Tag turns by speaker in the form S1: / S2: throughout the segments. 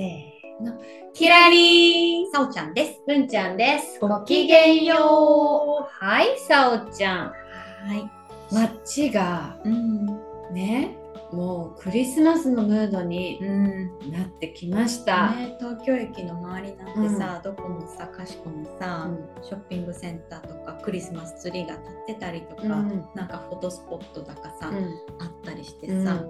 S1: せーの、
S2: キラリー。
S1: さおちゃんです。
S2: 文ちゃんです。
S1: ごきげんよ
S2: う。はいさおちゃん。
S1: はい。
S2: 街が
S1: うん。
S2: ねもうクリスマスのムードに
S1: うん。
S2: なってきました、
S1: ね、東京駅の周りなんてさ、どこもさかしこもさ、
S2: う
S1: ショッピングセンターとかクリスマスツリーが立ってたりとか、
S2: うん。
S1: なんかフォトスポットだかさ、
S2: うん。
S1: あったりして
S2: うん。
S1: さ、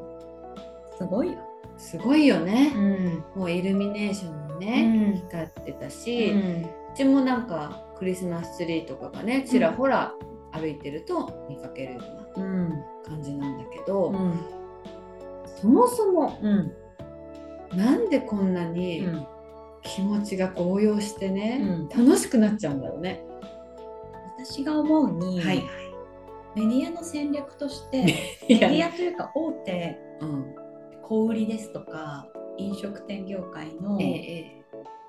S1: すごいよ。
S2: すごいよね、
S1: ん。
S2: もうイルミネーションも
S1: う
S2: ね、
S1: ん。
S2: 光ってたし、
S1: う
S2: うんちもなんかクリスマスツリーとかがねちらほら歩いてると見かけるよう
S1: うん
S2: な感じなんだけど、
S1: うん。
S2: そもそも
S1: うん
S2: なんでこんな
S1: う
S2: に
S1: ん。
S2: 気持ちが高揚してね、
S1: うん。
S2: 楽しくなっちゃうんだろうね。
S1: 私が思うに、
S2: はい、
S1: メディアの戦略として メディアというか大手
S2: うん、
S1: 小売りですとか飲食店業界の
S2: ええ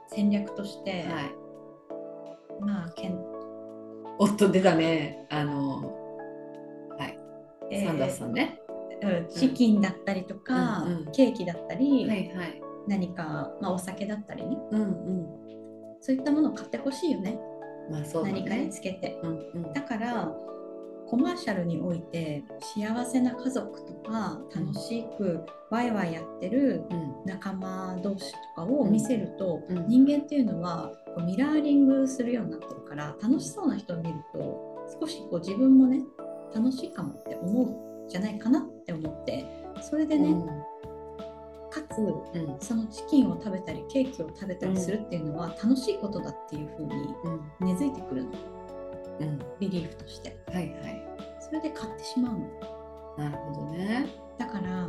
S1: 戦略として、
S2: ええはい。
S1: まあけん
S2: おっと出たねあのはい
S1: えー
S2: サンダースさんね。
S1: うんチキンだったりとか、
S2: うんうん
S1: ケーキだったり、
S2: はいはい。
S1: 何か、まあ、お酒だったりね
S2: うんうん。
S1: そういったものを買ってほしいよね
S2: まあそうだね。
S1: 何かにつけて
S2: うんうん。
S1: だからコマーシャルにおいて幸せな家族とか楽しくワイワイやってる
S2: うん。
S1: 仲間同士とかを見せると、
S2: うん。
S1: 人間っていうのはこうミラーリングするようになってるから楽しそうな人を見ると少しこう自分もね楽しいかもって思うんじゃないかなって思ってそれでね、かつそのチキンを食べたりケーキを食べたりするっていうのは楽しいことだっていうふうに
S2: うん。
S1: 根付いてくるの
S2: うん。
S1: ビリーフとして。
S2: はいはい。
S1: それで買ってしまうの。
S2: なるほどね。
S1: だから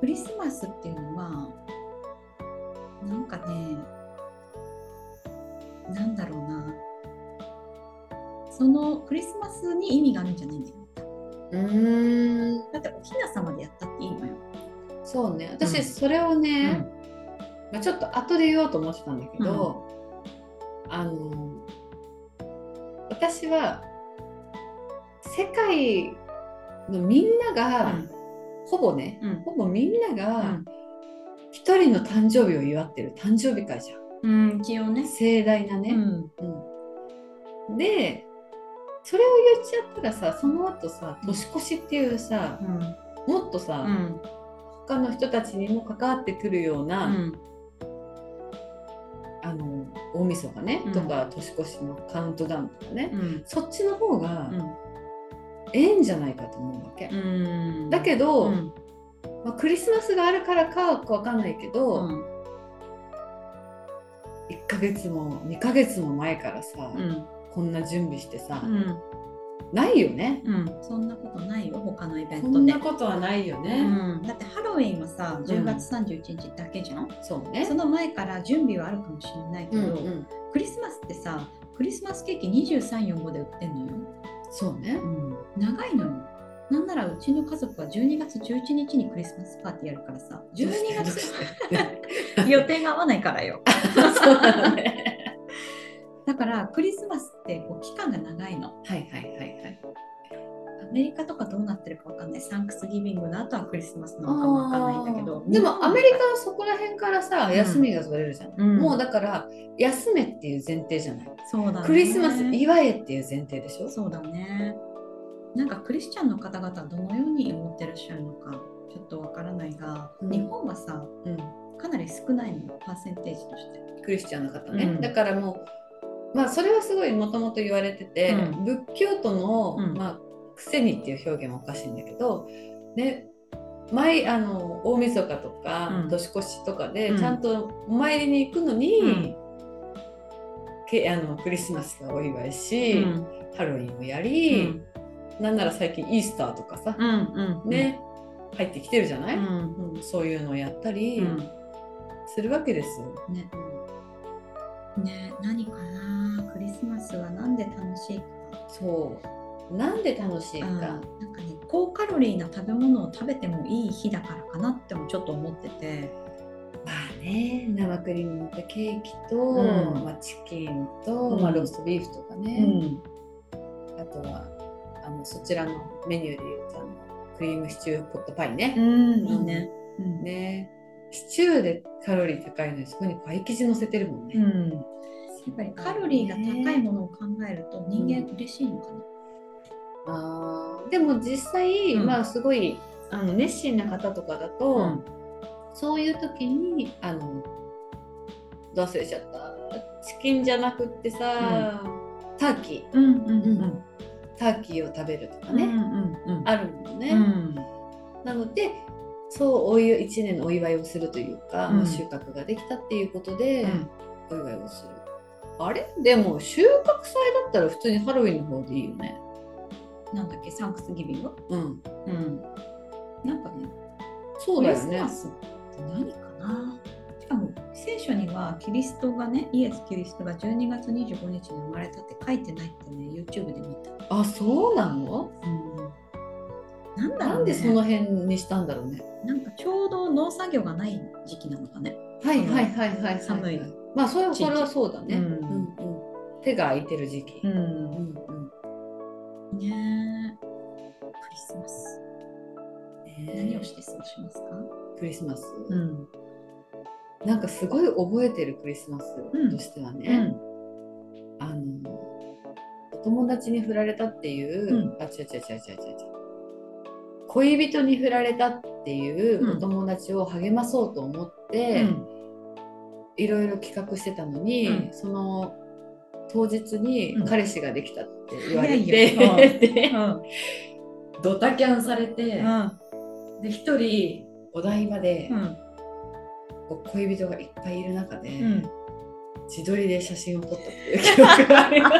S1: クリスマスっていうのはなんかねなんだろうな。そのクリスマスに意味があるんじゃないんだよ。
S2: うーん。
S1: だっておひな様でやったっていいのよ、
S2: そうね。私、
S1: うん。
S2: それをね、まあ、ちょっと後で言おうと思ってたんだけど、あの私は世界のみんなが、ほぼね、
S1: うん。
S2: ほぼみんな
S1: う
S2: が
S1: ん。
S2: 一人の誕生日を祝ってる誕生日会じゃん。
S1: うん、一応ね、
S2: 盛大なね、
S1: うん。
S2: うん。でそれを言っちゃったらさその後さ年越しっていうさ
S1: うん。
S2: もっとさ、
S1: うん。
S2: 他の人たちにも関わってくるよう
S1: う
S2: な、
S1: ん。
S2: あの大晦日ね、
S1: うん。
S2: とか年越しのカウントダウンとかね、
S1: うん。
S2: そっちの方が
S1: うん。
S2: ええんじゃないかと思うわけ、
S1: うん。
S2: だけど、
S1: うん。
S2: まあ、クリスマスがあるからかはわかんないけど、
S1: うん。
S2: 1ヶ月も2ヶ月も前からさ、
S1: うん。
S2: こんな準備してさ、
S1: うん
S2: ないよね、
S1: うん、そんなことないよ他のイベン
S2: こ
S1: トで。
S2: んなことはないよね、
S1: うん、だってハロウィンはさ10月31日だけじゃん、
S2: そうね。
S1: その前から準備はあるかもしれないけど、
S2: うんうん。
S1: クリスマスってさクリスマスケーキ2345で売ってんのよ、
S2: そうね。
S1: 長いのよ。なんならうちの家族は12月11日にクリスマスパーティーやるからさ12月 予定が合わないからよ。
S2: そうなのね
S1: だからクリスマスってこう期間が長いの。
S2: はいはいはいはい。
S1: アメリカとかどうなってるかわかんない。サンクスギビングの後はクリスマスなのかもわかんないんだけど。
S2: でもアメリカはそこら辺からさ、
S1: うん。
S2: 休みが取れるじゃん、
S1: うん。
S2: もうだから休めっていう前提じゃない。
S1: そうだね。
S2: クリスマス祝えっていう前提でしょ？
S1: そうだね。なんかクリスチャンの方々はどのように思ってらっしゃるのかちょっとわからないが、
S2: うん。
S1: 日本はさ
S2: うん。
S1: かなり少ないの。よパーセンテージとして。
S2: クリスチャンの方ね、
S1: うん。
S2: だからもうまあそれはすごいもともと言われてて、
S1: うん。
S2: 仏教徒の、
S1: うん。
S2: まあ癖にっていう表現もおかしいんだけどね毎あの大晦日とか、
S1: うん。
S2: 年越しとかで、
S1: うん。
S2: ちゃんとお参りに行くのに、
S1: うん。
S2: けあのクリスマスがお祝いし、
S1: うん。
S2: ハロウィンをやり、なんなら最近イースターとかさ、
S1: うんうん。
S2: ね、入ってきてるじゃない、
S1: うん。
S2: うんそういうのをやったり
S1: うん。
S2: するわけですよ。
S1: ね。ね何かな？スマスはなんで楽しいか
S2: そう。なんで楽しいか、
S1: うんなんかね高カロリーな食べ物を食べてもいい日だからかなってもちょっと思ってて。
S2: まあね生クリームのったケーキと、
S1: うん。
S2: まあ、チキンと、
S1: うん。
S2: まあ、ローストビーフとか
S1: う
S2: ね、
S1: ん。
S2: あとはあのそちらのメニューで言うとあのクリームシチューポットパイね。
S1: うんいいね。うん。
S2: ね。シチューでカロリー高いのにそこにパイ生地乗せてるもんね。
S1: うんやっぱりカロリーが高いものを考えると人間嬉しいのかな？
S2: あー。でも実際、
S1: うん。
S2: まあすごいあの熱心な方とかだと、
S1: うん。
S2: そういう時にあのどう忘れちゃった？チキンじゃなくってさ、ターキー。
S1: うんうんうん。
S2: ターキーを食べるとかね、
S1: うんうんうん。
S2: あるもんね。
S1: うん。
S2: なのでそうお湯1年のお祝いをするというか、
S1: うん。
S2: まあ収穫ができたっていうことで、
S1: うん。
S2: お祝いをする。あれ？でも収穫祭だったら普通にハロウィンの方でいいよね。
S1: なんだっけ？サンクスギビング？
S2: うん。
S1: うんなんかね
S2: そうだよね
S1: 何かな？しかも聖書にはキリストがねイエス・キリストが12月25日に生まれたって書いてないってね YouTube で見た、
S2: あ、そうなの？
S1: なんだろう、ね、
S2: なんでその辺にしたんだろうね。
S1: なんかちょうど農作業がない時期なのかね
S2: はいはいはいはいはい。
S1: 寒い。
S2: まあそれはそれはそうだね。
S1: う
S2: うんんうん手が空いてる時期。
S1: ん。
S2: うんうん。
S1: ねえ。クリスマス。
S2: ね
S1: 何をして過ごしますか？
S2: クリスマス、
S1: ん。
S2: なんかすごい覚えてるクリスマスとしてはね、あのお友達に振られたっていう、
S1: うん。
S2: あ違う違う違う違う違う。恋人に振られたっていう
S1: うん。
S2: お友達を励まそうと思って、いろいろ企画してたのに、
S1: うん。
S2: その当日に
S1: うん。
S2: 彼氏ができたって言われて、ドタキャンされて、
S1: うん。
S2: で一人お台場で、恋人がいっぱいいる中で、
S1: うん。
S2: 自撮りで写真を撮ったっていう記憶があります。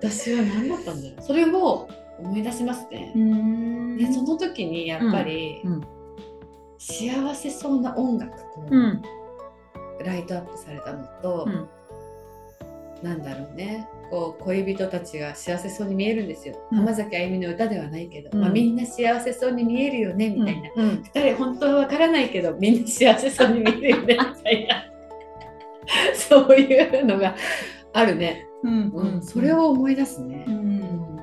S2: 私は何だったんだろう。それを思い出しますね。
S1: うん。
S2: でその時にやっぱり、
S1: うん。
S2: 幸せそうな音楽と
S1: うん
S2: ライトアップされたのと、
S1: うん。
S2: なんだろうね。こう恋人たちが幸せそうに見えるんですよ、
S1: うん。
S2: 浜崎あゆみの歌ではないけど、
S1: うん。
S2: まあ、みんな幸せそうに見えるよねみたいな、
S1: うん。
S2: 二人本当はわからないけどみんな幸せそうに見えるよねみたいな。そういうのがあるね、
S1: うん。
S2: うん。それを思い出すね、
S1: うん。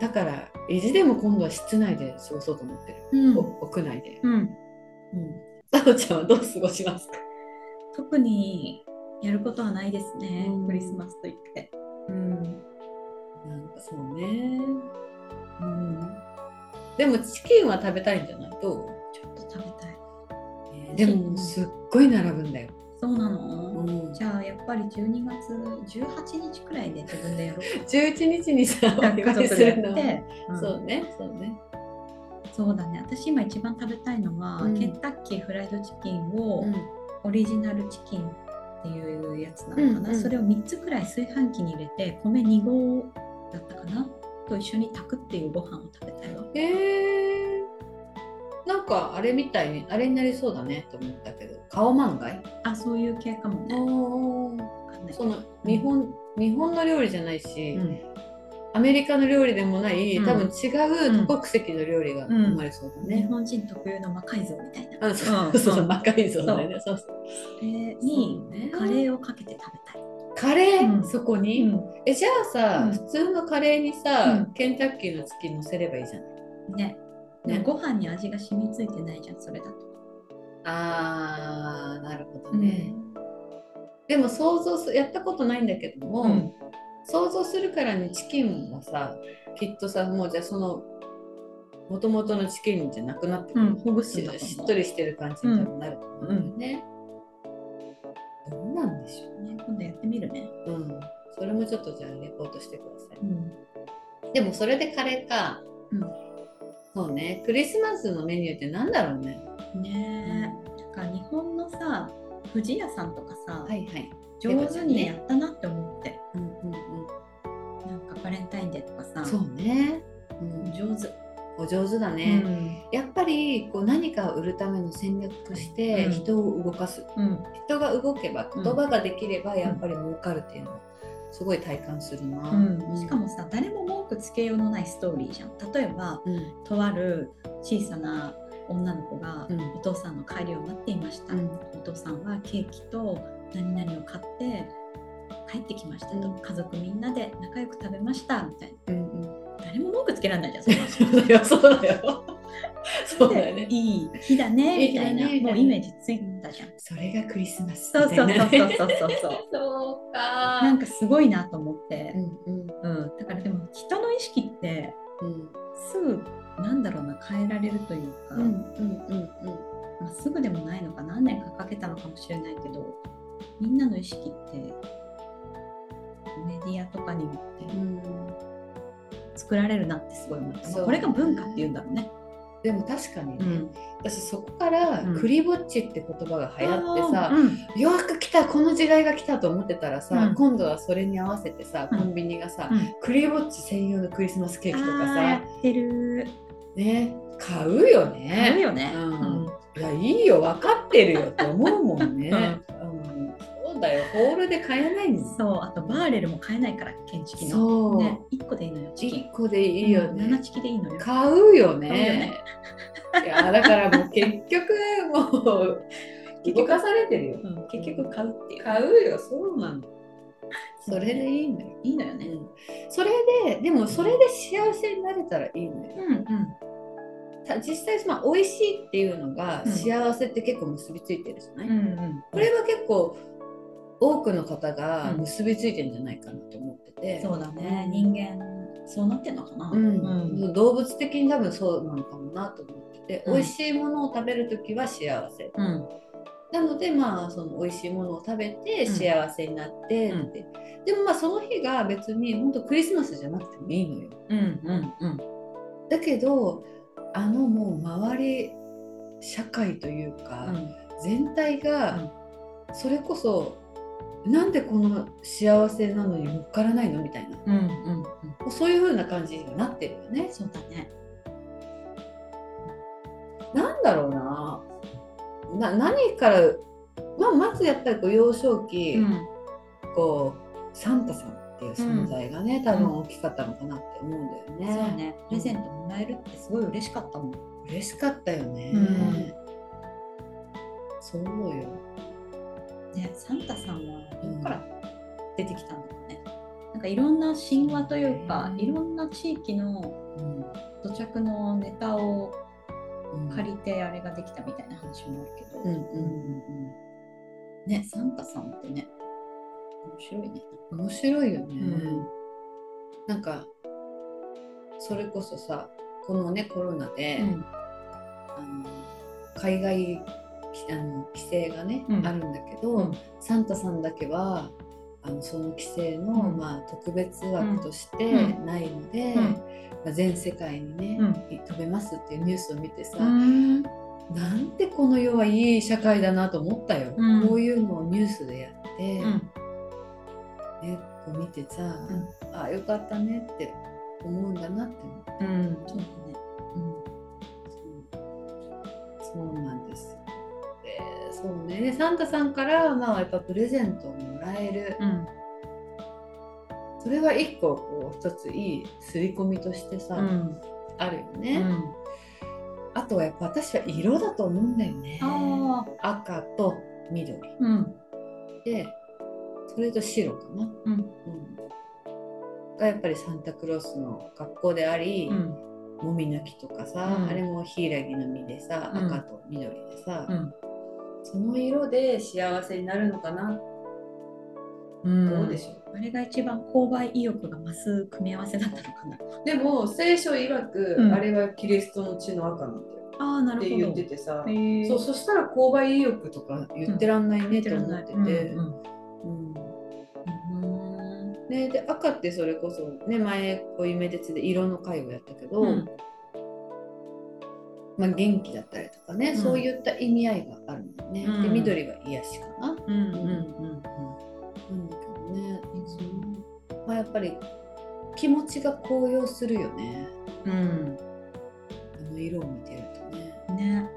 S2: だから意地でも今度は室内で過ごそうと思ってる、屋内で、
S1: うん。
S2: うん、ちゃんはどう過ごしますか、
S1: 特にやることはないですね、
S2: うん。
S1: クリスマスといって。
S2: うん、なんかそうね、うん、でもチキンは食べたいんじゃない？と、
S1: ちょっと食べたい。
S2: でもすっごい並ぶんだよ、
S1: そうなの、
S2: うん、
S1: じゃあやっぱり12月18日くらいで自分でやろう。
S2: 11日にさお
S1: か。
S2: 祝いするの。
S1: うん。
S2: そうねそうね。
S1: そうだね。私今一番食べたいのは、
S2: うん。
S1: ケンタッキーフライドチキンを、
S2: うん
S1: オリジナルチキンっていうやつなのかな、
S2: うんうん。
S1: それを3つくらい炊飯器に入れて米2合だったかな？と一緒に炊くっていうご飯を食べたいわ。
S2: へえなんかあれみたいにあれになりそうだね。と思ったけど。カオマンガイ？
S1: あそういう系かもね。
S2: その日本、日本の料理じゃないし、
S1: うん
S2: アメリカの料理でもない、
S1: うん
S2: 多分違う多国籍の料理が生まれそうだ
S1: 日
S2: ね。
S1: 本人特有の魔改造みたいな。
S2: あそうそう魔改造だよね。そうそう
S1: それにカレーをかけて食べたい。
S2: カレー、
S1: うん
S2: そこに、えじゃあさ、
S1: うん
S2: 普通のカレーにさ、
S1: うん
S2: ケンタッキーのチキン乗せればいいじゃない。
S1: ね。でもご飯に味が染みついてないじゃん、それだと。
S2: あーなるほどね。でも想像すやったことないんだけども、
S1: うん
S2: 想像するからにチキンはさきっとさもうじゃあそのもともとのチキンじゃなくなってくる、
S1: うん。ほぐ
S2: ししっとりしてる感じになると思うんだよね、どうなんでしょ
S1: ね、今度やってみるね。
S2: う、うん、それもちょっとじゃあレポートしてください、
S1: うん。
S2: でもそれでカレーか、
S1: うん。
S2: そうね。クリスマスのメニューってなんだろうね。
S1: ねえ。なんか日本のさ、富士屋さんとかさ、
S2: はいはい。
S1: 上手にやったなって思って。
S2: うんレンタインデーとかさ。そうね、
S1: うん、上手。お
S2: 上手だね、うん、やっぱりこう何かを売るための戦略として人を動かす、
S1: うん、
S2: 人が動けば言葉ができればやっぱり儲かるっていうのすごい体感するな、
S1: しかもさ誰も文句つけようのないストーリーじゃん。例えば、とある小さな女の子がお父さんの帰りを待っていました、お父さんはケーキと何々を買って帰ってきましたと、
S2: うん。
S1: 家族みんなで仲良く食べました。みたいな。
S2: うんうん。
S1: 誰も文句つけられないじゃん そ
S2: そうだよ。そうだよそうだよね
S1: いい日だね。みたいな。もうイメージついたじゃん。
S2: それがクリスマス
S1: そうそうそうそうそうそう。そう
S2: か。
S1: なんかすごいなと思って。
S2: う、んうん。
S1: うん、だからでも人の意識って
S2: うん
S1: すぐなんだろうな変えられるというか、
S2: うんうんうん。
S1: まあ、すぐでもないのか何年かかけたのかもしれないけどみんなの意識ってメディアとかによって
S2: うん。
S1: 作られるなってすごい思った、まあこれが文化っていうんだろうね。
S2: でも確かにね、
S1: うん。
S2: 私そこから
S1: うん。
S2: クリぼっちって言葉が流行ってさ、
S1: うん。
S2: よく来たこの時代が来たと思ってたらさ、
S1: うん。
S2: 今度はそれに合わせてさ
S1: うん。
S2: コンビニがさ、
S1: うん。
S2: クリぼっち専用のクリスマスケーキとか
S1: あーや
S2: さ
S1: ってる。
S2: ね買うよ
S1: 買う
S2: ね。
S1: よね。
S2: うん。いやいいよ。分かってるよって思うもんね。だよホールで買えないんです
S1: そう、あとバーレルも買えないから、建築の。
S2: そう、
S1: ね、1個でいいのよ、チキン
S2: 1。個でいいよ
S1: うん
S2: ね。
S1: 7チキでいいのよ。
S2: 買うよね
S1: ね。
S2: いやだからもう結局もう動かされてるよ。
S1: うん結局買うっていう。
S2: 買うよそうなの。それでいいのよ。
S1: いいのよね。
S2: うんそれででもそれで幸せになれたらいいのよ。
S1: うんうん。
S2: た実際まあ美味しいっていうのが
S1: うん
S2: 幸せって結構結びついてるじゃない、
S1: うんうん。
S2: これは結構多くの方が結びついてるんじゃないかなと思ってて、
S1: そうだね、人間、そうなってんのかな。
S2: うん。動物的に多分そうなのかもなと思ってて、
S1: うん。
S2: 美味しいものを食べる時は幸せ。
S1: うん。
S2: なのでまあその美味しいものを食べて
S1: うん。
S2: 幸せになってって、でもまあその日が別に本当クリスマスじゃなくてもいいのよ。
S1: うんうんうん。
S2: だけどあのもう周り社会というか、全体がそれこそなんでこの幸せなのに乗っからないの？みたいな
S1: うんうんうん。
S2: そういう風な感じになってるよね。
S1: そうだね。
S2: なんだろうなな何から、まあ、まずやっぱりこう幼少期、
S1: うん
S2: こうサンタさんっていう存在がね、多分大きかったのかなって思うんだよね。
S1: そうね、プレゼントもらえるってすごい嬉しかったもん。
S2: 嬉しかったよね。
S1: うん
S2: そうよ。
S1: ね、サンタさんはどこから出てきたんだろうね。なんかいろんな神話というか、
S2: うん。
S1: いろんな地域の
S2: うん
S1: 土着のネタを
S2: うん。
S1: 借りてあれができたみたいな話もあるけど、
S2: うんうんうん
S1: ね、サンタさんってね、面白いね。
S2: うん、面白いよね。
S1: うん。
S2: なんかそれこそさこのねコロナで、
S1: うん。
S2: あの海外きあの規制がね、
S1: うん。
S2: あるんだけど、
S1: うん。
S2: サンタさんだけはあのその規制の、
S1: うん。
S2: まあ、特別枠として
S1: うん。
S2: ないので、
S1: うん。
S2: まあ、全世界にね、
S1: うん。
S2: 飛べますっていうニュースを見てさ、
S1: うん。
S2: なんてこの世はいい社会だなと思ったよ、
S1: うん。
S2: こういうのをニュースでやって、
S1: うん。
S2: ね、こう見てさ、
S1: ん。
S2: ああよかったねって思うんだなって思って。
S1: うん、そうだね。
S2: そうそうなんですそうね。でサンタさんからまあやっぱプレゼントをもらえる、
S1: うん。
S2: それは一個こう一ついい刷り込みとしてさ、
S1: うん。
S2: あるよ
S1: う
S2: ね、
S1: ん、
S2: あとはやっぱ私は色だと思うんだよね。
S1: あ
S2: 赤と緑。
S1: うん。
S2: でそれと白かな、
S1: うん。
S2: うん。がやっぱりサンタクロースの格好であり、
S1: うん。
S2: もみの木とかさ、
S1: うん。
S2: あれもヒイラギの実でさ、
S1: うん。
S2: 赤と緑でさ、
S1: うん
S2: その色で幸せになるのかな、
S1: うん。
S2: どうでしょう。
S1: あれが一番購買意欲が増す組み合わせだったのかな。
S2: でも聖書曰く、
S1: うん。
S2: あれはキリストの血の赤なんだよ。
S1: ああ、な
S2: って言っててさ、
S1: へ
S2: そうそしたら購買意欲とか言ってらんないねと思ってて、
S1: うん
S2: うん
S1: うん
S2: ね、で赤ってそれこそ、ね、前こう夢鉄で色の回をやったけど、
S1: うん
S2: まあ、元気だったりとかね、
S1: うん。
S2: そういった意味合いがあるもんね、
S1: うん。
S2: で緑は癒しかな、
S1: うんうんうん。
S2: なん。だけどね、そのまあ、やっぱり気持ちが高揚するよね。
S1: うん。
S2: の色を見てるとね。
S1: ね。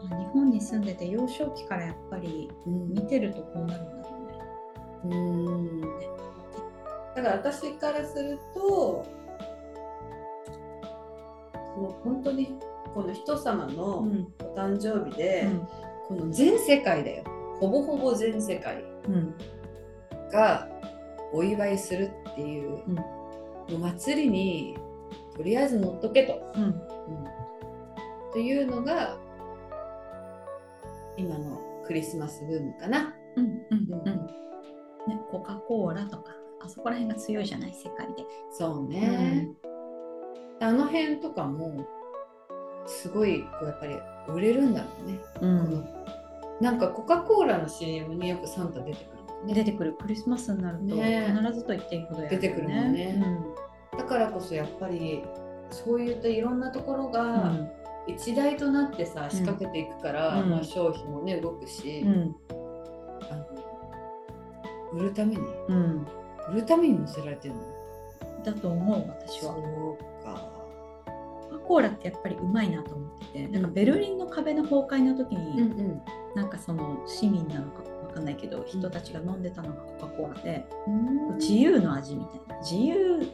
S1: 日本に住んでて幼少期からやっぱり
S2: うん。
S1: 見てるとこうなるんだろうね。
S2: うん。だから私からするともう本当にこの人様の
S1: ん。
S2: お誕生日で、
S1: うん。
S2: この全世界だよ。ほぼほぼ全世界
S1: うん。
S2: がお祝いするっていう、
S1: うん。
S2: 祭りにとりあえず乗っとけと、
S1: うん。
S2: うん。っていうのが今のクリスマスブームかな。
S1: うんうん
S2: うん。
S1: うん。ね、コカ・コーラとかあそこら辺が強いじゃない世界で。
S2: そうね、あの辺とかもすごいこうやっぱり売れるんだろうね。
S1: う
S2: このなんかコカ・コーラの CM によくサンタ出てくるね。
S1: 出てくる。クリスマスになると
S2: ね。
S1: 必ずと言っていいほどやる
S2: 出てくるもんね。だからこそやっぱりそういったいろんなところ
S1: うん。
S2: が一台となってさ仕掛けていくから、
S1: うん。
S2: まあ、消費もね動くし、
S1: うん。
S2: あの売るために。
S1: うん。
S2: 売るために載せられてるの
S1: だと思う私は。コーラってやっぱりうまいなと思っててなんかベルリンの壁の崩壊の時に、
S2: うん
S1: なんかその市民なのかわかんないけど人たちが飲んでたのがコカ・コーラで、
S2: うん。
S1: 自由の味みたいな。自由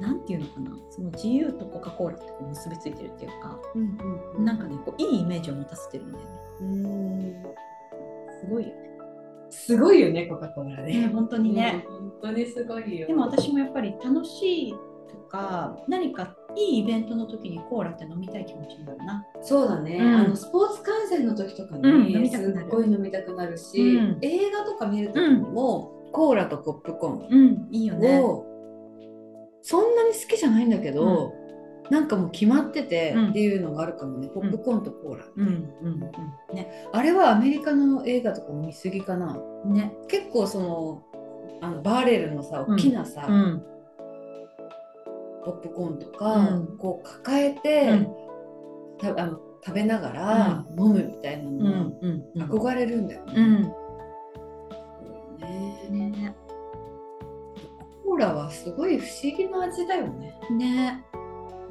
S1: なんていうのかな。その自由とコカ・コーラって結びついてるっていうか、
S2: うんうん
S1: なんかねこういいイメージを持たせてるんだよね。
S2: うん。
S1: すごいよね。
S2: すごいよねコカ・コーラ
S1: ね。
S2: ね。
S1: 本当にね、
S2: うん本当にすごいよ。
S1: でも私もやっぱり楽しいとか何かいいイベントの時にコーラって飲みたい気持ちになるな。
S2: そうだね、
S1: うん。
S2: あのスポーツ観戦の時とかに、
S1: うん
S2: すっごい飲みたくなるし、
S1: うん。
S2: 映画とか見る時にも、コーラとポップコー
S1: うんいいよね。
S2: そんなに好きじゃないんだけど、なんかもう決まってて
S1: うん。
S2: っていうのがあるかもね、ポップコーンとコーラ、
S1: うんうんうん。ね。
S2: あれはアメリカの映画とか見すぎかな。
S1: ね。
S2: 結構そのあのバーレルのさ大きなさ、
S1: うん
S2: ポップコーンとか、
S1: うん。
S2: こう抱えて、
S1: うん。
S2: たあの食べながら飲むみたいな
S1: う
S2: のは
S1: んうんうん。
S2: 憧れるんだよね。
S1: うん。
S2: ね。
S1: ね。
S2: コーラはすごい不思議な味だよね。
S1: ね。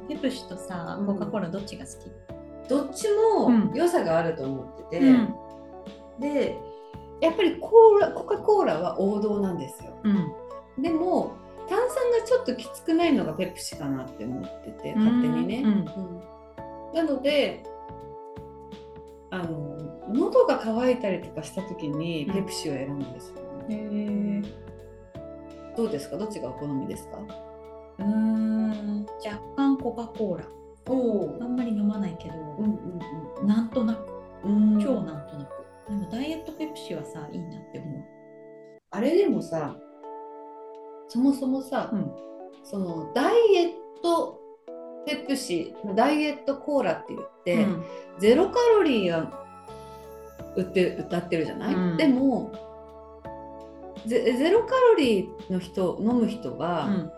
S1: ペプシとさ
S2: うん。
S1: コカ・コーラどっちが好き、
S2: どっち
S1: うん。
S2: も良さがあると思ってて、
S1: うん。
S2: でやっぱりコーラコカ・コーラは王道なんですよ。
S1: うん。
S2: でも炭酸がちょっときつくないのがペプシかなって思ってて勝手にね。
S1: うん。
S2: うん。なのであの喉が渇いたりとかした時にペプシを選ぶんですよ、
S1: へえ
S2: どうですか？どっちがお好みですか？
S1: うーん。若干コカ・コーラ。
S2: お
S1: あんまり飲まないけど、
S2: うんうん。
S1: なんとなく。
S2: うん。
S1: 超なんとなく。でもダイエットペプシはさいいなって思う。
S2: あれでもさそもそもさ、
S1: うん。
S2: そのダイエットペプシダイエットコーラって言って、
S1: うん。
S2: ゼロカロリーが売って歌ってるじゃない、
S1: うん。
S2: でもゼゼロカロリーの人飲む人
S1: う
S2: は
S1: ん。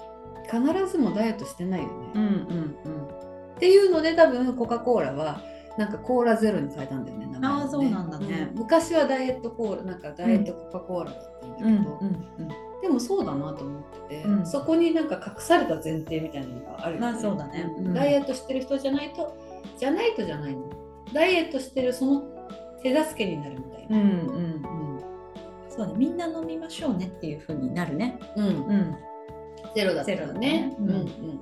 S2: 必ずもダイエットしてないよね、
S1: うんうん
S2: っていうので多分コカ・コーラはなんかコーラゼロに変えたんだよね名前をね。
S1: あーそうなんだね。
S2: うん。昔はダイエットコーラなんかダイエットコカ・コーラだったんだけど、
S1: うんうん
S2: でもそうだなと思ってて、
S1: うん。
S2: そこになんか隠された前提みたいなのがあるよね。
S1: まあそうだね。うん。
S2: ダイエットしてる人じゃないと、じゃないとじゃないの。ダイエットしてるその手助けになるみたいな。
S1: うんうんうん。そうね。みんな飲みましょうねっていう風になるね。
S2: うん。
S1: うん。
S2: ゼロだったらね。
S1: ゼロだね。
S2: うん。うん。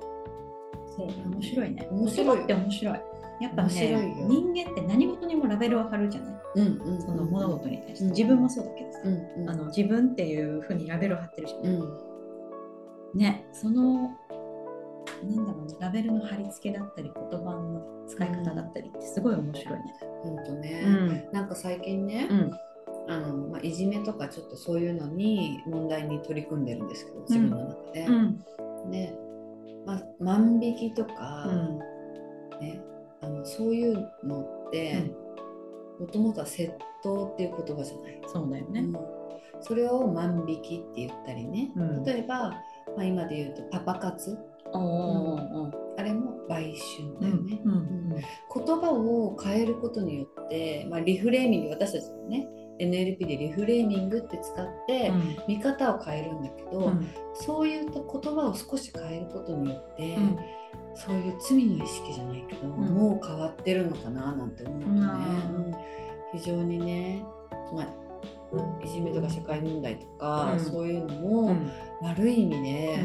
S1: そう面白いね。
S2: 面白い
S1: って面白い。やっぱ
S2: 面白いよ。
S1: ね人間って何事にもラベルを貼るじゃない
S2: うんうん。
S1: その物事に対して、
S2: うん
S1: 自分もそうだけどさ、
S2: うんうん。
S1: あの自分っていう風にラベルを貼ってるじゃない、
S2: うん。
S1: ねそのなんだろうねラベルの貼り付けだったり言葉の使い方だったりってすごい面白いね。
S2: ほんとね。
S1: ん
S2: なんか最近ね、
S1: うん
S2: あのまあ、いじめとかちょっとそういうのに問題に取り組んでるんですけど、自分の中で。
S1: うん
S2: ね、まあ、万引きとか、
S1: うん
S2: ね、あのそういうのってもともとは窃盗っていう言葉じゃない、
S1: そうだよね。
S2: うん。それを万引きって言ったりね、
S1: うん。
S2: 例えば、まあ、今で言うとパパ活。
S1: おーおー
S2: あれも売春だよね、
S1: うん。
S2: うん。言葉を変えることによって、まあ、リフレーミング私たちもね NLP でリフレーミングって使って
S1: うん。
S2: 見方を変えるんだけど、
S1: うん。
S2: そういった言葉を少し変えることによって、
S1: うん
S2: そういう罪の意識じゃないけど、
S1: ん。
S2: もう変わってるのかななんて思うとね、非常にね、まあ、いじめとか社会問題とか、
S1: うん。
S2: そういうの
S1: う
S2: も
S1: ん。
S2: 悪い意味で、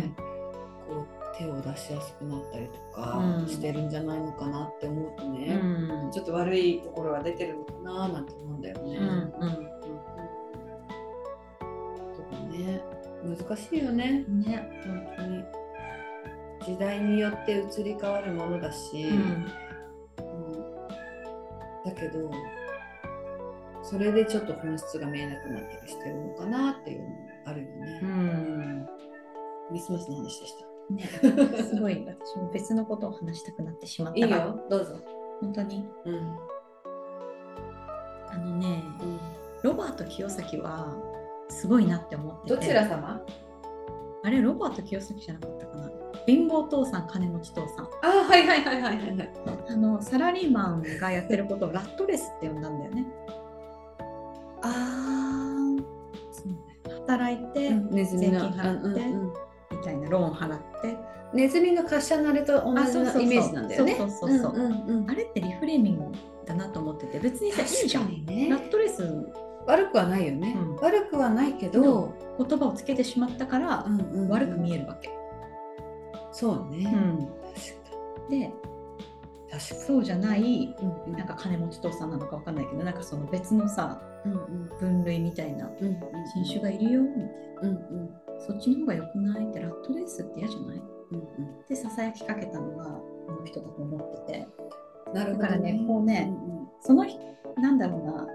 S2: こう手を出しやすくなったりとか
S1: うん。
S2: してるんじゃないのかなって思うと
S1: う
S2: ね、
S1: ん。
S2: ちょっと悪いところが出てるのかななんて思うんだよね。
S1: うんうん
S2: とかね。難しいよね。
S1: うんね
S2: 本当に時代によって移り変わるものだし、
S1: うん。
S2: うんだけどそれでちょっと本質が見えなくなったりしてるのかなっていうのもあるよね。
S1: うん。
S2: クリスマスの話でした。
S1: ね。すごい。私も別のことを話したくなってしまった。が
S2: いいよ、どうぞ。
S1: 本当に。
S2: うん。
S1: あのね
S2: うん、
S1: ロバート清崎はすごいなって思ってて。
S2: どちら様？
S1: あれロバート清崎じゃなかったかな？貧乏父さん金持ち父さん。
S2: あはいはいはいはいはいはい。
S1: あのサラリーマンがやってることをラットレスって呼んだんだよね。
S2: あ
S1: そうだよ働いて、
S2: ネズミの
S1: 税金払って
S2: うんうんうん。
S1: みたいなローン払って。
S2: ネズミの滑車のあれと同じ
S1: あそうそうそう。
S2: イメージなんだよね。
S1: そうそうそうそう。ん
S2: んうん。
S1: あれってリフレーミングだなと思ってて別にさいいじゃん、
S2: ね。
S1: ラットレス
S2: 悪くはないよね。
S1: うん。
S2: 悪くはないけど、
S1: 言葉をつけてしまったから
S2: うんうんうん。
S1: 悪く見えるわけ、
S2: そうね。
S1: うん。
S2: 確
S1: でそうじゃない
S2: に。うん。
S1: なんか金持ち父さんなのかわかんないけどなんかその別のさ
S2: うんうん。
S1: 分類みたいな
S2: うんうん
S1: 人種がいるよみたいな。
S2: うんうん。
S1: そっちの方が良くないってラットレースって嫌じゃない？
S2: うん
S1: ってささやきかけたのがこの人だと思ってて。
S2: うん。なるほど
S1: だからねこうね
S2: うんうん。
S1: その人なんだろうな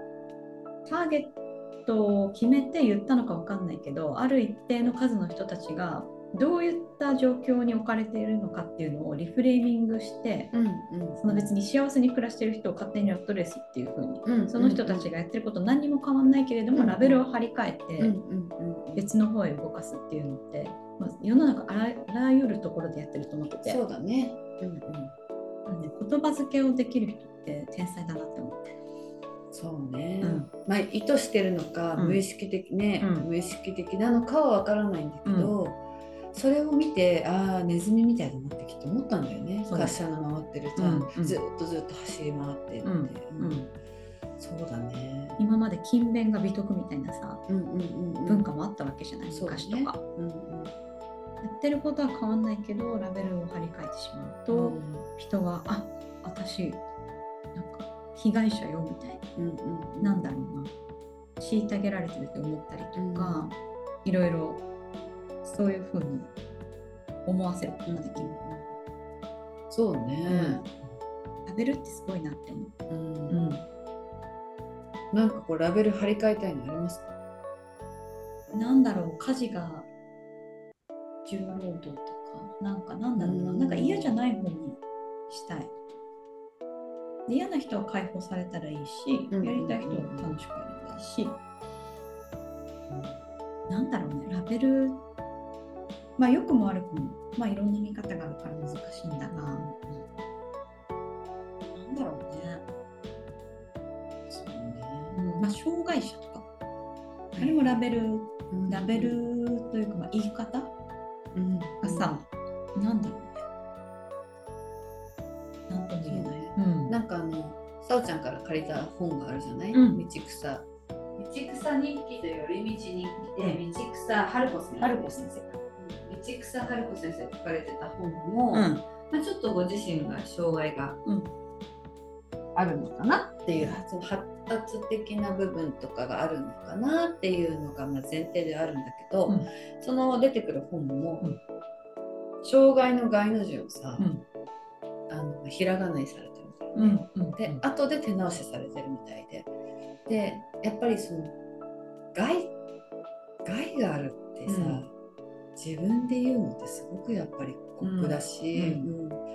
S1: ターゲットを決めて言ったのかわかんないけどある一定の数の人たちがどういった状況に置かれているのかっていうのをリフレーミングして
S2: うんうん。
S1: その別に幸せに暮らしている人を勝手にラットレースっていう風に
S2: うん
S1: その人たちがやってること何にも変わんないけれども、
S2: うん
S1: ラベルを貼り替えて
S2: うんうんうん
S1: 別の方へ動かすっていうのって、まあ、世の中あらゆるところでやってると思ってて。
S2: そうだね。うんうん。
S1: 言葉付けをできる人って天才だなって思って。
S2: そうね。
S1: うん。
S2: まあ意図してるのか、
S1: うん。
S2: 無意識的ね、
S1: うん。
S2: 無意識的なのかはわからないんだけど、それを見てああネズミみたいだなってきっと思ったんだよね。滑車の回ってるさ、
S1: うんうん。
S2: ずっとずっと走り回ってって、
S1: うん
S2: うん。そうだね。
S1: 今まで勤勉が美徳みたいなさ
S2: うんうんうんうん、
S1: 文化もあったわけじゃない、昔とか。
S2: うんうん。
S1: やってることは変わんないけどラベルを貼り替えてしまうと、
S2: うん。
S1: 人はあ私なんか被害者よみたい
S2: うんうん
S1: ななんだろうな。虐げられてるって思ったりとか、いろいろそういうふうに思わせることができる。
S2: そうね。
S1: ラベルってすごいなって思う。
S2: うん。
S1: うん。
S2: なんかこうラベル貼り替えたいのありますか？
S1: なんだろう。家事が重労働とか。なんかなんだろうな、
S2: うん。
S1: なんか嫌じゃない方にしたい。で嫌な人は解放されたらいいし、
S2: うん。
S1: やりたい人は楽しくやればいいし、なんだろうね。ラベルまあ良くも悪くもまあいろんな見方があるから難しいんだが、なんだろうね、
S2: そうね。
S1: うんまあ障害者とかあれもラベル
S2: うん
S1: ラベルというか、まあ、言い方？
S2: うん
S1: がさ、なんだろうね。なんとも言えない。うん
S2: なんかあのさおちゃんから借りた本があるじゃない？
S1: うん
S2: 道草。道草日記という寄り道日記で、道草春子先生。
S1: 春子先生。
S2: 道草春子先生が書かれてた本も、
S1: うん。
S2: まあちょっとご自身が障害が
S1: うん
S2: あるのかなっていう、その発達的な部分とかがあるのかなっていうのがまあ前提であるんだけど、
S1: うん
S2: その出てくる本も、
S1: うん
S2: 障害の害の字をさ、
S1: うん
S2: あのひらがなにされてるんだよ
S1: う
S2: ね。
S1: ん。うん。
S2: で後で手直しされてるみたいででやっぱりその害害があるってさ、
S1: うん
S2: 自分で言うのってすごくやっぱり酷だし、
S1: うん
S2: うん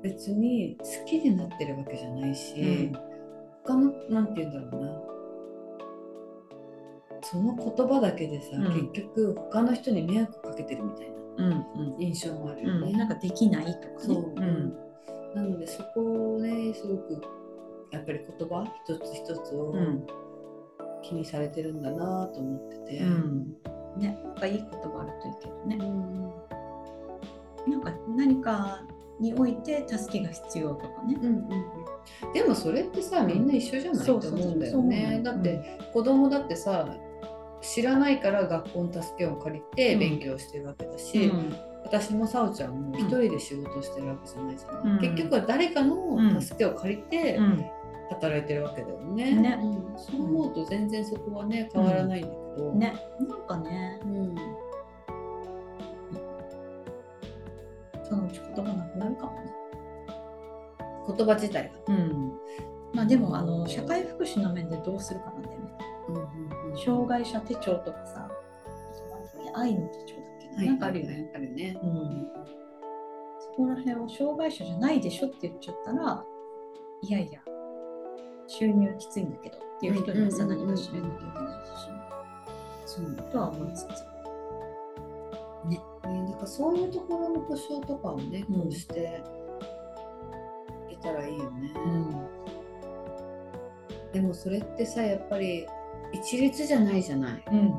S2: 別に好きでなってるわけじゃないし、
S1: うん
S2: 他のなんて言うんだろうなその言葉だけでさ、
S1: うん
S2: 結局他の人に迷惑かけてるみたいな
S1: うん。
S2: 印象もあるよね。
S1: うん。なんかできないとかね。
S2: そう、
S1: うん。
S2: なのでそこをねすごくやっぱり言葉一つ一つを
S1: うん。
S2: 気にされてるんだなと思ってて、
S1: うん。ね、なんかいい言葉あるといいけどね。
S2: うん
S1: なんか何かにおいて助けが必要とかね。
S2: うんうんうん。でもそれってさみんな一緒じゃない。と思うんだよね。だって子供だってさ知らないから学校の助けを借りて
S1: うん。
S2: 勉強してるわけだし、
S1: うん。
S2: 私もさおちゃんも一人で仕事してるわけじゃないじゃない、
S1: うん。
S2: 結局は誰かの助けを借りて
S1: うん。
S2: 働いてるわけだよね。
S1: ね。
S2: うん。そう思うと全然そこはね変わらないんだけど、
S1: ね、なんかね、
S2: うん、
S1: そのうち言葉なくなるかもね。
S2: 言葉自体が。
S1: うん。まあでもあの社会福祉の面でどうするかなんだよね。障害者手帳とかさ、愛の手帳だっけな、
S2: はい、
S1: なんかあるよね。。
S2: あるね。
S1: うん。そこら辺を障害者じゃないでしょって言っちゃったら、いやいや、収入きついんだけどっていう人にはさ、
S2: うんうんうんうん
S1: 何かしらなきゃいけないし、
S2: そうだ
S1: とは思いつつ。
S2: ね、だからそういうところの保証とかをね、
S1: うん
S2: こうしていけたらいいよね。でもそれってさやっぱり一律じゃないじゃない。
S1: うん。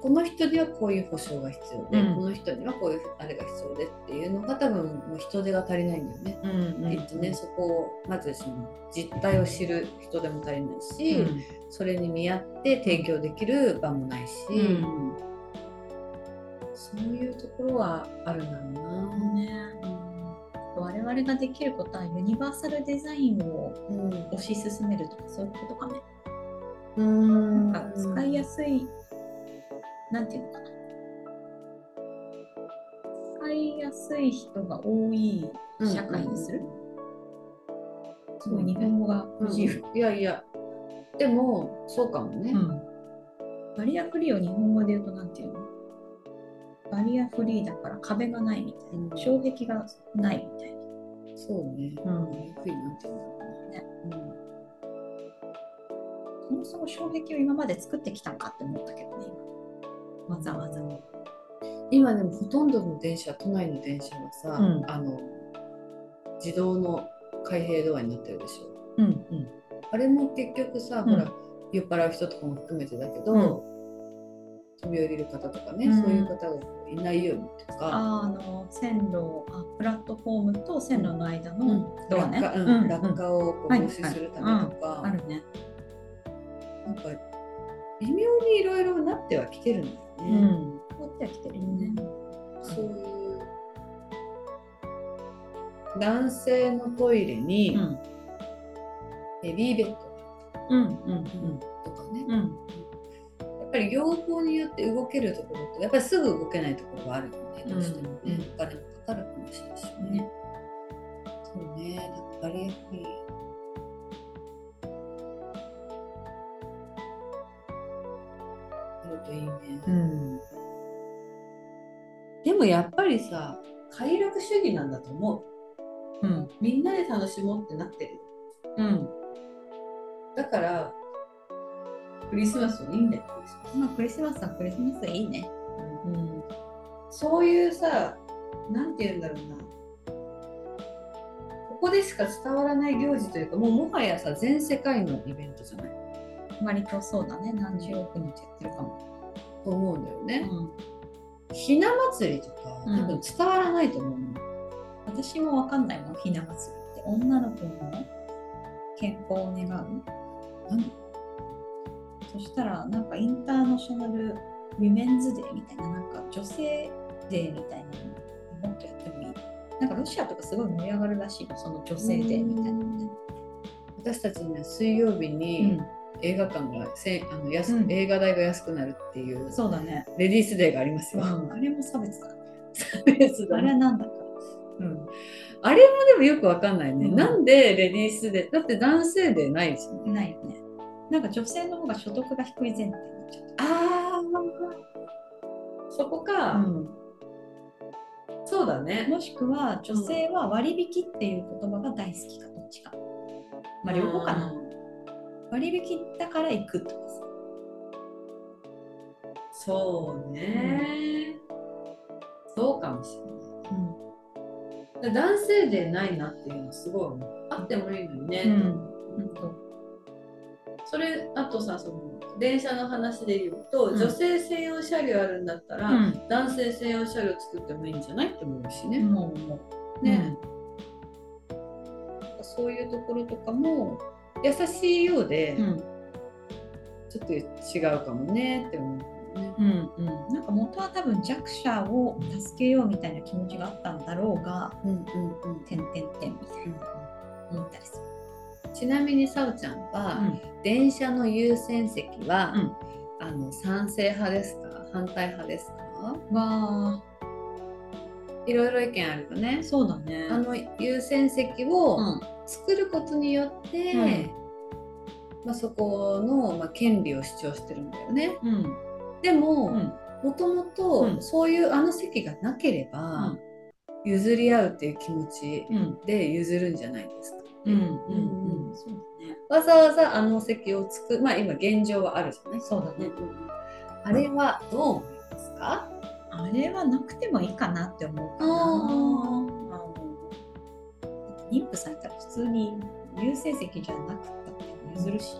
S2: この人にはこういう保証が必要で、
S1: うん
S2: この人にはこういうあれが必要でっていうのが多分もう人手が足りないんだよね。
S1: うん。うん。
S2: きっとね、そこをまずその実態を知る人手も足りないし、
S1: うん。
S2: それに見合って提供できる場もないし、
S1: うん
S2: そういうところはあるんだろうな。
S1: ね、我々ができることはユニバーサルデザインを
S2: うん
S1: 推し進めるとかそういうことかね。
S2: うん
S1: なんか使いやすい、なんていうのかな。使いやすい人が多い社会にする？すごい日本語が不自由。
S2: いやいや。でもそうかもね、
S1: うん。バリアフリーを日本語で言うとなんていうの？バリアフリーだから壁がないみたいな。障壁がないみたいな。
S2: そうね、
S1: うん。
S2: ゆっくりなんていうんだろう
S1: ね。
S2: ね、
S1: そもそも障壁を今まで作ってきたんかって思ったけどね、今わざわざ。
S2: うん今でもほとんどの電車都内の電車はさ、
S1: うん。
S2: あの自動の開閉ドアになってるでしょ。
S1: うんうん。
S2: あれも結局さ、
S1: うん。
S2: ほら酔っ払う人とかも含めてだけど、
S1: うん。
S2: 飛び降りる方とかね、
S1: うん。
S2: そういう方がいないようにとか、
S1: あの線路あ、プラットフォームと線路の間のドアね。
S2: 落下,、をこう
S1: はい
S2: 防止するためとか、
S1: あるね。
S2: なんか微妙にいろいろなってはきてるんだよね。
S1: うん。こうやっては来てるよね。
S2: そういう男性のトイレに
S1: うん。
S2: ベビーベッ
S1: うんうん
S2: ドとかね、
S1: うん。うん。
S2: やっぱり両方によって動けるところとやっぱりすぐ動けないところがあるよねどうしてもね、
S1: うん
S2: お金もかかるかもしれないしね
S1: ね
S2: そうねなんかバリアフリといいね、
S1: うん。
S2: でもやっぱりさ快楽主義なんだと思う
S1: うん。
S2: みんなで楽しもうってなってる
S1: うん。
S2: だからクリスマスはいいんだよクリスマス
S1: まあ、クリスマスはクリスマスでいいね。うん。
S2: そういうさ、なんて言うんだろうな。ここでしか伝わらない行事というか、もうもはやさ、全世界のイベントじゃない？
S1: 割とそうだね。何十億人とやってるかも。
S2: と思うんだよね。
S1: うん。
S2: ひな祭りとか、
S1: うん
S2: 多分伝わらないと思うの。
S1: 私もわかんないもん、ひな祭りって。女の子の健康を願う
S2: 何？
S1: そしたら、なんか International Women's Day みたいな、なんか女性デーみたいなのもっとやってもいい。なんかロシアとかすごい盛り上がるらしいの、その女性デーみたいなのね。
S2: 私たちね、水曜日に映画館がせあの安く、
S1: うん
S2: 映画代が安くなるっていう
S1: そうだね。
S2: レディースデーがありますよ。
S1: あれも差別だ。
S2: 別だ
S1: あれなんだか。うん。
S2: あれもでもよくわかんないね。
S1: うん
S2: なんでレディースデーだって男性デーないですよね。
S1: ないよね。なんか女性の方が所得が低い前提になっちゃっ
S2: ああ、そこ
S1: た。
S2: か。そうだね。
S1: もしくは女性は割引っていう言葉が大好きかどっちか。まあ両方かな。割引だから行くとかさ。
S2: そうね、そうかもしれ
S1: うん。
S2: ない。男性でないなっていうのすごい。あってもいいのにね。
S1: うん。
S2: それあとさその電車の話で言うと、
S1: うん
S2: 女性専用車両あるんだったら、
S1: うん
S2: 男性専用車両作ってもいいんじゃないって思うしね。
S1: もうもう
S2: ね、そういうところとかも優しいようで、
S1: うん。
S2: ちょっと違うかもねって思うね。
S1: うんうん、なんか元は多分弱者を助けようみたいな気持ちがあったんだろうが
S2: うんうんうん「
S1: てんてんてん」みたいな思ったりする。
S2: ちなみにさおちゃんは、電車の優先席は、
S1: うん。
S2: あの賛成派ですか？反対派ですか？
S1: うん、わ
S2: いろいろ意見あるよね。
S1: ー。そうだね。
S2: あの優先席を作ることによって、
S1: うん
S2: まあ、そこの、まあ、権利を主張してるんだよね。
S1: うん。
S2: でも、
S1: うん。
S2: もとも
S1: う
S2: と
S1: ん。
S2: そういうあの席がなければ、譲り合うっていう気持ち
S1: うん。
S2: で譲るんじゃないですか。
S1: うんうんうん。そうだね。
S2: わざわざあの席を作るまあ今現状はあるじゃない？
S1: そうだね。
S2: あれはどう思いますか？
S1: あれはなくてもいいかなって思うかな。妊婦さんやったら普通に優先席じゃなくったって譲るし。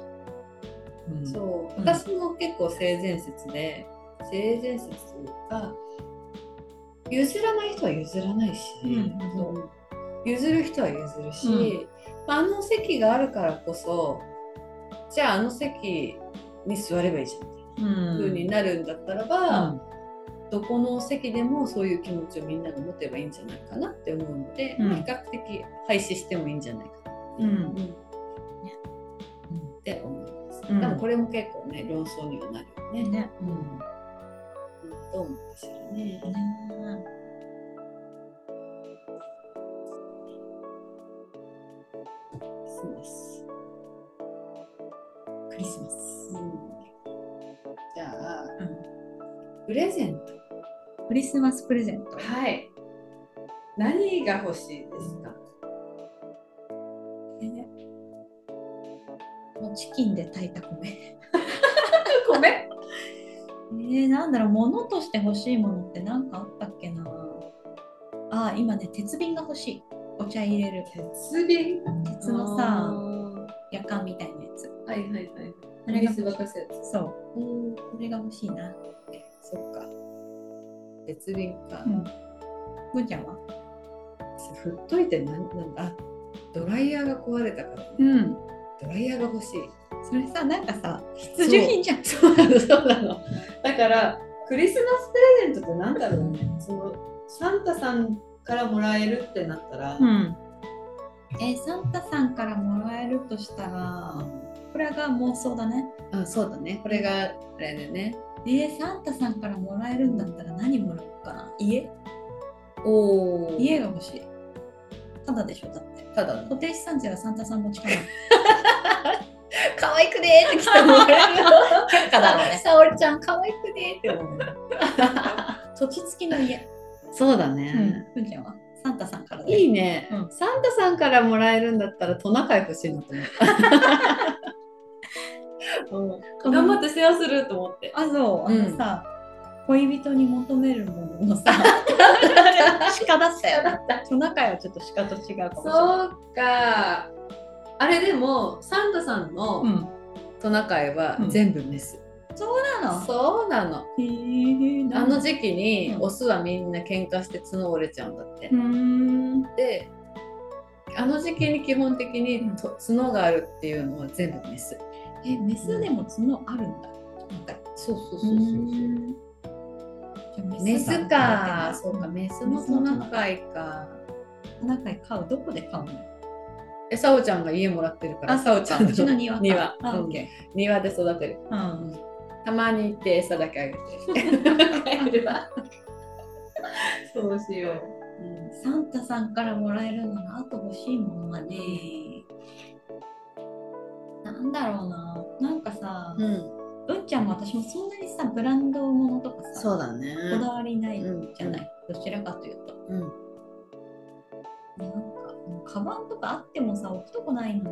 S1: うん。
S2: そう。
S1: うん。
S2: 私も結構性善説で性善説というか譲らない人は譲らないし、譲る人は譲るし、まああの席があるからこそじゃああの席に座ればいいじゃんみたいな
S1: うん。
S2: 風になるんだったら
S1: う
S2: ば、
S1: ん
S2: どこの席でもそういう気持ちをみんなが持てばいいんじゃないかなって思うので、
S1: うん
S2: 比較的廃止してもいいんじゃないかな、
S1: うん
S2: って思います。
S1: うん
S2: でもこれも結構ね論争にはなるよね。
S1: ね。
S2: うんどう思うかしらね。
S1: ね
S2: そうです。
S1: クリスマス。
S2: じゃあ、
S1: うん
S2: プレゼント。
S1: クリスマスプレゼント。
S2: はい。何が欲しいですか？
S1: ねもうチキンで炊いた米。
S2: 米？
S1: えー、なんだろう、物として欲しいものって何かあったっけな？あー、今ね、鉄瓶が欲しい。お茶入れる。
S2: 鉄瓶？
S1: 鉄のさ、夜間みたいなやつ。
S2: はいはいはい。
S1: あれが。そう。
S2: うん。
S1: これが欲しいな。
S2: そっか。鉄瓶か。
S1: うん。ちゃんは？
S2: 振っといてなんなんだ？あドライヤーが壊れたから、ね。
S1: うん。
S2: ドライヤーが欲しい。
S1: それさ、なんかさ、必需品じゃん。
S2: そうなの、そうなの。だから、クリスマスプレゼントってなんだろうね。その、サンタさんからもらえるってなったら、
S1: うん。えーサンタさんからもらえるとしたら、これが妄想だね。
S2: あ、そうだね。これが、あれでね。
S1: えーサンタさんからもらえるんだったら何もらおうかな。家？
S2: おお。
S1: 家が欲しい。ただでしょ、だって。
S2: ただの。
S1: 固定資産税はサンタさん持ちかな。
S2: 可愛くねーって来たの。
S1: 却下だろうね
S2: 沙織ちゃん、可愛くねーって思う。
S1: 土地付きの家。
S2: そうだ
S1: うん
S2: ね。。
S1: ふんちゃんは？サンタさんから
S2: いいね、
S1: うん
S2: サンタさんからもらえるんだったらトナカイ欲しいなと思った。うん、頑張って世話すると思って。
S1: あ、そう。あ
S2: うん
S1: のさ、恋人に求めるもののさ、鹿だったよね。トナカイはちょっと鹿と違うかもしれない。
S2: そうか。あれでもサンタさんの
S1: うん。
S2: トナカイは
S1: うん
S2: 全部メス。
S1: そうなの？
S2: そうなの。あの時期に
S1: うん
S2: オスはみんな喧嘩して角折れちゃうんだって。で、あの時期に基本的に角があるっていうのは全部メス。
S1: え、メスでも角あるんだ。なんか。
S2: そうそう
S1: うーんじゃあ
S2: メスか、そうか、
S1: ん
S2: メスのトナカイか。
S1: トナカイ飼うどこで飼うの
S2: え、さおちゃんが家もらってるから、
S1: あ、
S2: さおちゃん
S1: うちの庭か。
S2: 庭、
S1: あ、
S2: うん庭で育てる。
S1: ー。うん。
S2: たまに行って餌だけあげて。そうしよう。
S1: サンタさんからもらえるならあと欲しいものはね、なんだろうな。なんかさ、
S2: うん、
S1: うんちゃんも私もそんなにさ、ブランドものとかさ、
S2: そうだね。
S1: こだわりない
S2: うん
S1: じゃない？どちらかというと。
S2: うん、
S1: なんか、もうカバンとかあってもさ、置くとこないの。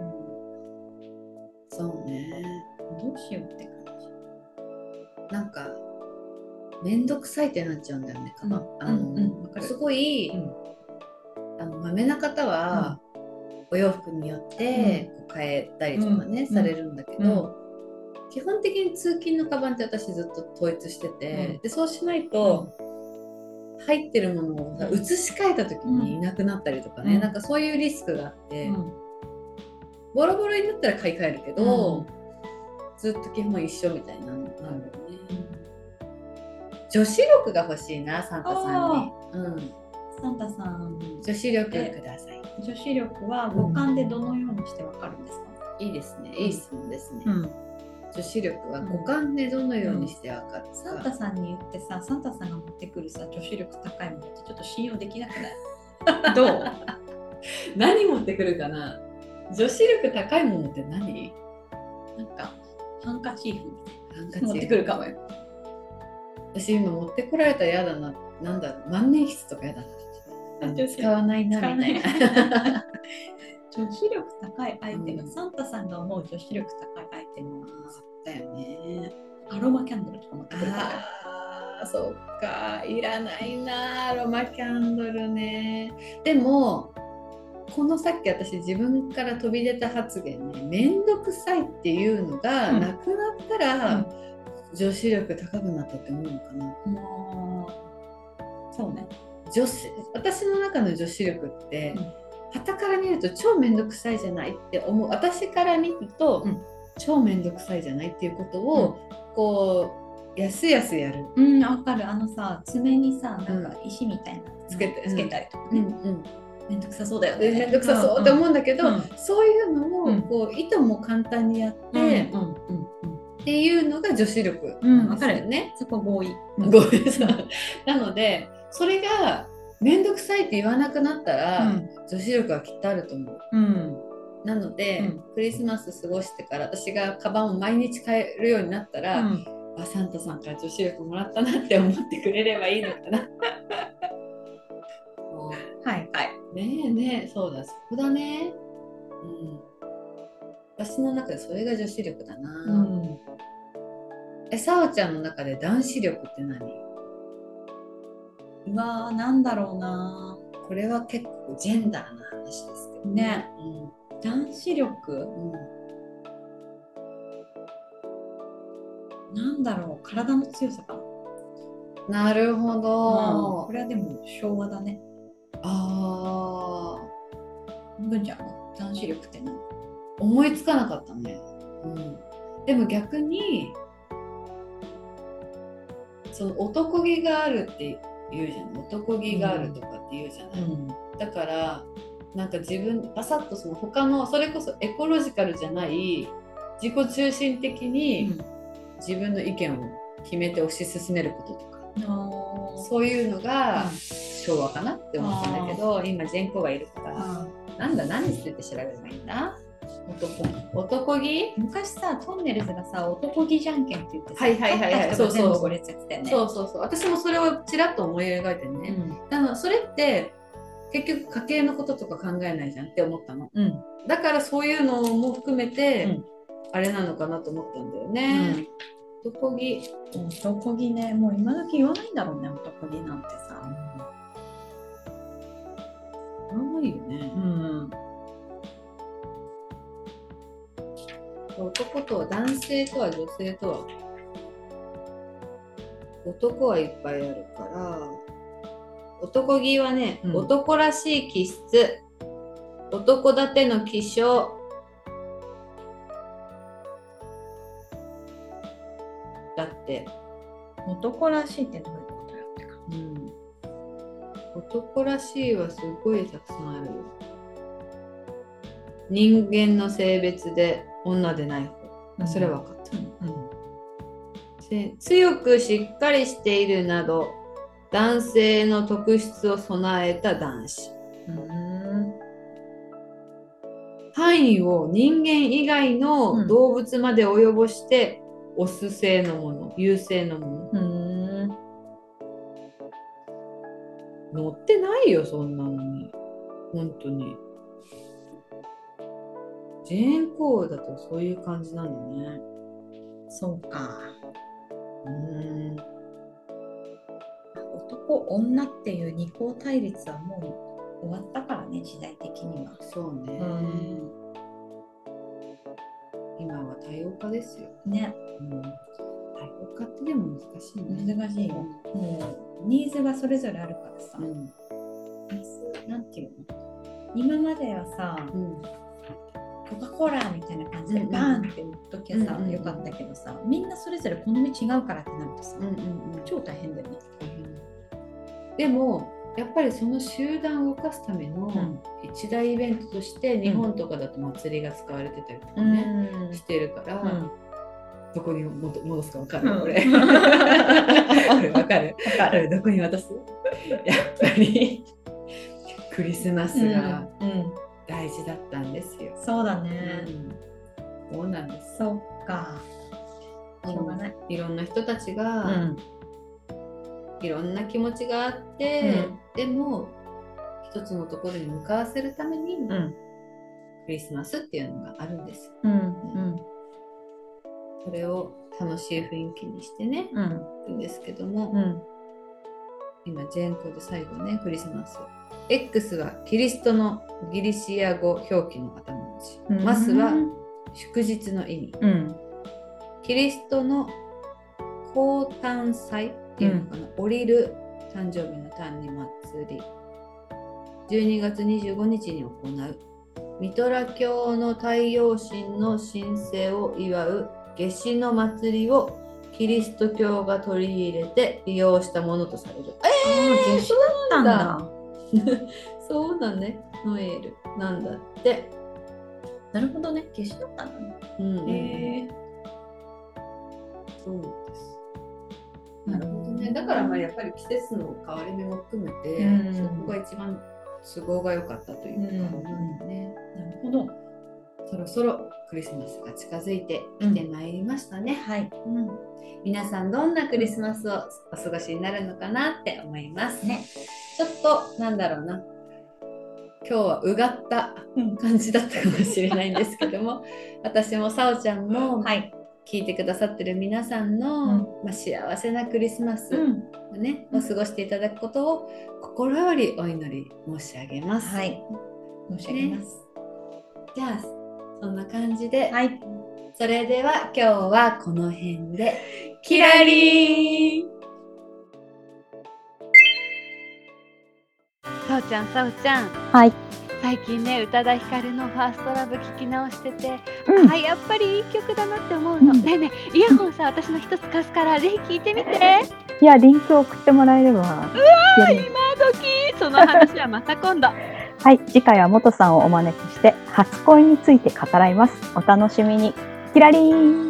S2: そうね。
S1: どうしようって感
S2: なんか、めんどくさいってなっちゃうんだよね、カバン。
S1: うん
S2: あの、
S1: うんうん
S2: すごい、
S1: うん
S2: あの、まめな方は、お洋服によってこう変えたりとかね、
S1: うん。
S2: されるんだけど、基本的に通勤のカバンって私ずっと統一してて、
S1: うん。
S2: でそうしないと、入ってるものを
S1: うん。
S2: 移し替えた時にいなくなったりとかね、
S1: うん。
S2: なんかそういうリスクがあって、
S1: うん。
S2: ボロボロになったら買い替えるけど、
S1: うん。
S2: ずっと基本一緒みたいになるなるよね。女子力が欲しいなサンタさんに。うん、
S1: サンタさん。
S2: 女子力ください。
S1: 女子力は五感でどのようにしてわかるんですか、
S2: いいですね。いい質問ですね。
S1: ん、
S2: 女子力は五感でどのようにしてわかる
S1: サン
S2: か。
S1: タさんに言ってさサンタさんが持ってくるさ女子力高いものってちょっと信用できなくない？どう？
S2: 何持ってくるかな？女子力高いものって何？
S1: なんかハンカチーフ
S2: ハンカチ
S1: な持ってくるかもよ
S2: 私今持ってこられたら嫌だな。なんだ万年筆とか嫌だな。使わないなみたいな。
S1: 女子力高いアイテム、
S2: うん
S1: サンタさんが思う女子力高いアイテムは
S2: だよね。
S1: アロマキャンドルとか持ってくるかもよ
S2: ああ、そっか。いらないな、アロマキャンドルね。でも、このさっき私自分から飛び出た発言ね、めんどくさいっていうのが
S1: うん
S2: なくなったら、女子力高くなったって思うのかな。
S1: そうね
S2: 女子私の中の女子力って、
S1: うん。
S2: 傍から見ると超めんどくさいじゃないって思う私から見ると、
S1: うん。
S2: 超めんどくさいじゃないっていうことを、こうやすやすやる。
S1: うんわかる。あのさ爪にさなんか石みたいなの
S2: つけて
S1: つけたりとかね、
S2: うんうん。
S1: めんどくさそうだよね。
S2: でめんどくさそう。って思うんだけど、
S1: うん。
S2: そういうのを
S1: うん。
S2: こういとも簡単にやって、
S1: うんうんうん。
S2: っていうのが女子力
S1: うん
S2: なんですよね。
S1: そこ合意、
S2: ごめんなさいなのでそれが面倒くさいって言わなくなったら、女子力はきっとあると思う。
S1: うん
S2: なので、
S1: うん
S2: クリスマス過ごしてから私がカバンを毎日変えるようになったら、
S1: うん
S2: あサンタさんから女子力もらったなって思ってくれればいいのかな。
S1: はいはい
S2: ねえねえそうだそこだね。うん。私の中でそれが女子力だな。
S1: うん
S2: え、さおちゃんの中で男子力って何？
S1: うわーなんだろうな
S2: これは結構ジェンダーな話ですけど
S1: ね。
S2: う
S1: 男子力？
S2: ん。うん
S1: なんだろう体の強さかな？
S2: なるほ
S1: こ
S2: ど。
S1: れはでも昭和だね
S2: ああ、
S1: 文ちゃんの男子力って何？
S2: 思いつかなかったね。うん。でも逆に、その男気があるって言うじゃん。男気があるとかって言うじゃない。
S1: ん。
S2: だからなんか自分パサッとその他のそれこそエコロジカルじゃない自己中心的に自分の意見を決めて推し進めることとか。
S1: の
S2: そういうのが
S1: うん。
S2: 昭和かなって思ったんだけど今ジェンコがいるから。なんだ何について調べればいいんだ？男。男気？
S1: 昔さトンネルズがさ男気じゃんけんって言ってさ
S2: はいはいはいはい。そうそう
S1: 部これってやってたよね。
S2: そうそうそう。私もそれをちらっと思い描いてね、だからそれって結局家計のこととか考えないじゃんって思ったの。
S1: うん。うん
S2: だからそういうのも含めて、
S1: うん。
S2: あれなのかなと思ったんだよね。男気、
S1: 男気ねもう今時言わないんだろうね男気なんてさ。
S2: ないよね。
S1: ん
S2: 男とは男性とは女性とは。男はいっぱいあるから。男気はね、
S1: うん。
S2: 男らしい気質。男立ての気性。だって、
S1: 男らしいってどういうことよってか。
S2: うん、男らしいはすごいたくさんあるよ。人間の性別で女でない方。それは分かった、
S1: うん。
S2: せ強くしっかりしているなど男性の特質を備えた男子。
S1: うん。
S2: 範囲を人間以外
S1: う
S2: の
S1: ん。
S2: 動物まで及ぼして、オス性のもの優性のも
S1: うん。
S2: の乗ってないよそんなのに。本当にジェーン・コーだとそういう感じなんだね。
S1: そうか。
S2: うーん。
S1: 男女っていう二項対立はもう終わったからね時代的には。
S2: そうね、今は多様化ですよ。
S1: ね。
S2: うん、多様化ってでも難しいね。
S1: 難しいよ。もうニーズがそれぞれあるからさ、
S2: うん。
S1: なんていうの？今まではさ
S2: うん
S1: コカ・コーラみたいな感じでバーンって売っときゃさ、
S2: うんうん
S1: よかったけどさみんなそれぞれ好み違うからってなるとさ、
S2: うんうんうん
S1: 超大変だよね。
S2: でもやっぱりその集団を動かすための
S1: ん。
S2: 一大イベントとして日本とかだと祭りが使われてたりとかね、
S1: うん。
S2: してるから、
S1: うん。
S2: どこに戻戻すかわかる、
S1: うん。
S2: これ。これわかる？
S1: わかる。
S2: どこに渡す？やっぱりクリスマスが
S1: うん。うん
S2: 大事だったんですよ。
S1: そうだ
S2: う
S1: ね。
S2: んそうなんです。
S1: そっか。しょうがない。
S2: いろんな人たち
S1: う
S2: が、
S1: ん。
S2: いろんな気持ちがあって、でも一つのところに向かわせるために、
S1: うん。
S2: クリスマスっていうのがあるんですよ。
S1: うん。うん。
S2: それを楽しい雰囲気にしてね、
S1: うん。
S2: んですけども、
S1: うん。
S2: 今、ジェーンコで最後ね、クリスマス。X はキリストのギリシア語表記の頭文字。マスは祝日の意味。
S1: うん。
S2: キリストの降誕祭っていうのかな、降りる誕生日の誕に祭り。12月25日に行う。ミトラ教の太陽神の神聖を祝う夏至の祭りをキリスト教が取り入れて利用したものとされる。
S1: ああ、夏至だったんだ。
S2: そうだね、ノエルなんだって。
S1: なるほどね。夏至だったんだね。
S2: うん
S1: へえ。
S2: そうです。なるほどね。だからまあやっぱり季節の変わり目も含めて、
S1: うん
S2: そこが一番都合が良かったというか、
S1: うん
S2: ね。
S1: なるほど。
S2: そろそろクリスマスが近づいてきてまいりましたね。
S1: はい。
S2: うん皆さんどんなクリスマスをお過ごしになるのかなって思います。
S1: ね。
S2: ちょっとなんだろうな。今日はうがった
S1: うん
S2: 感じだったかもしれないんですけども 私もさおちゃんも
S1: はい。
S2: 聞いてくださってる皆さんの、
S1: うん
S2: まあ、幸せなクリスマス
S1: ん。
S2: をね、
S1: うん
S2: を過ごしていただくことを心よりお祈り申し上げます。
S1: はい。申し上げます。
S2: じゃあそんな感じで、
S1: はい。
S2: それでは今日はこの辺でキラリー
S3: さおちゃんさおちゃん
S4: はい。
S3: 最近ね宇多田ヒカルの「ファーストラブ聞き直してて、
S4: うん
S3: あやっぱりいい曲だなって思うの、
S4: うん
S3: ねえねえイヤホンさ私の一つ貸すからぜひ聞いてみて
S4: いや、リンクを送ってもらえれば。やり
S3: 今時その話はまた今度
S4: はい。次回は元さんをお招きして、初恋について語らいます。お楽しみに。キラリーン